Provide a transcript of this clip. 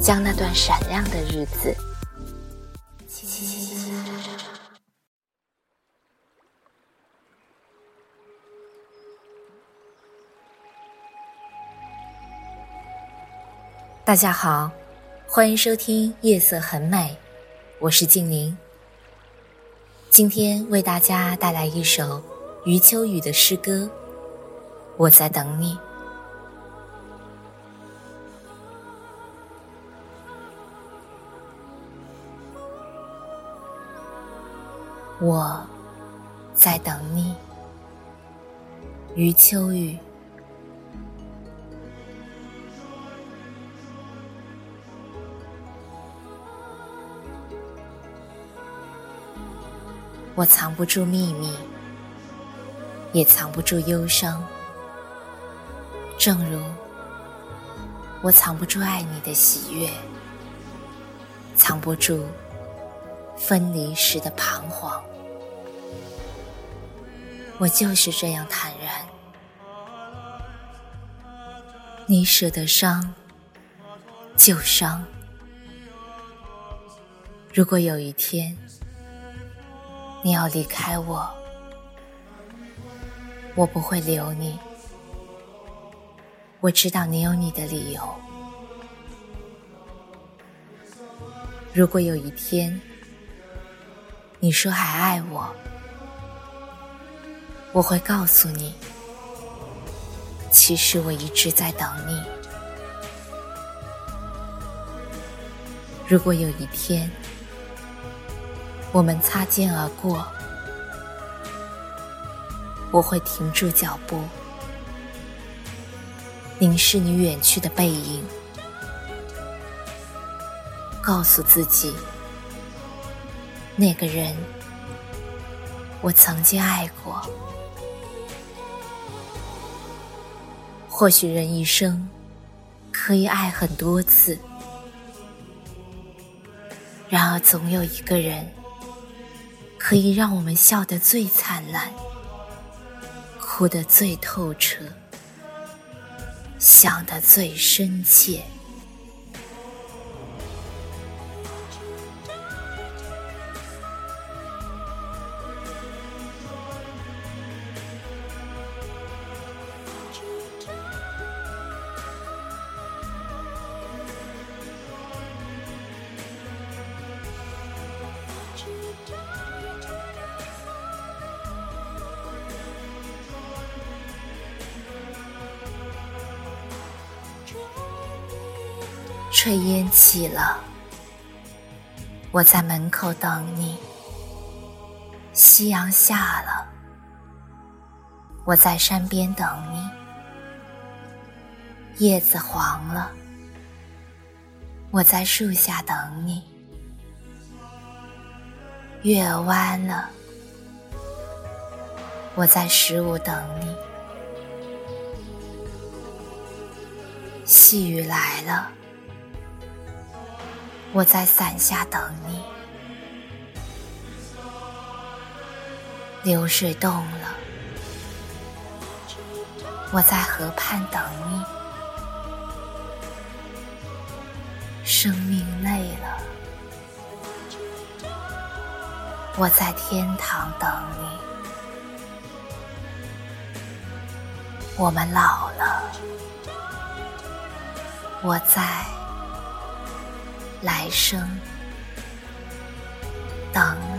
将那段闪亮的日子，大家好，欢迎收听《夜色很美》，我是静宁。今天为大家带来一首余秋雨的诗歌《我在等你》。我在等你，余秋雨。我藏不住秘密，也藏不住忧伤，正如我藏不住爱你的喜悦，藏不住分离时的彷徨。我就是这样坦然。你舍得伤，就伤。如果有一天你要离开我，我不会留你。我知道你有你的理由。如果有一天你说还爱我，我会告诉你，其实我一直在等你。如果有一天我们擦肩而过，我会停住脚步，凝视你远去的背影，告诉自己，那个人我曾经爱过。或许人一生可以爱很多次，然而总有一个人可以让我们笑得最灿烂，哭得最透彻，想得最深切。炊烟起了，我在门口等你；夕阳下了，我在山边等你；叶子黄了，我在树下等你；月弯了，我在十五等你；细雨来了。我在伞下等你，流水动了；我在河畔等你，生命累了；我在天堂等你，我们老了；我在。来生，等。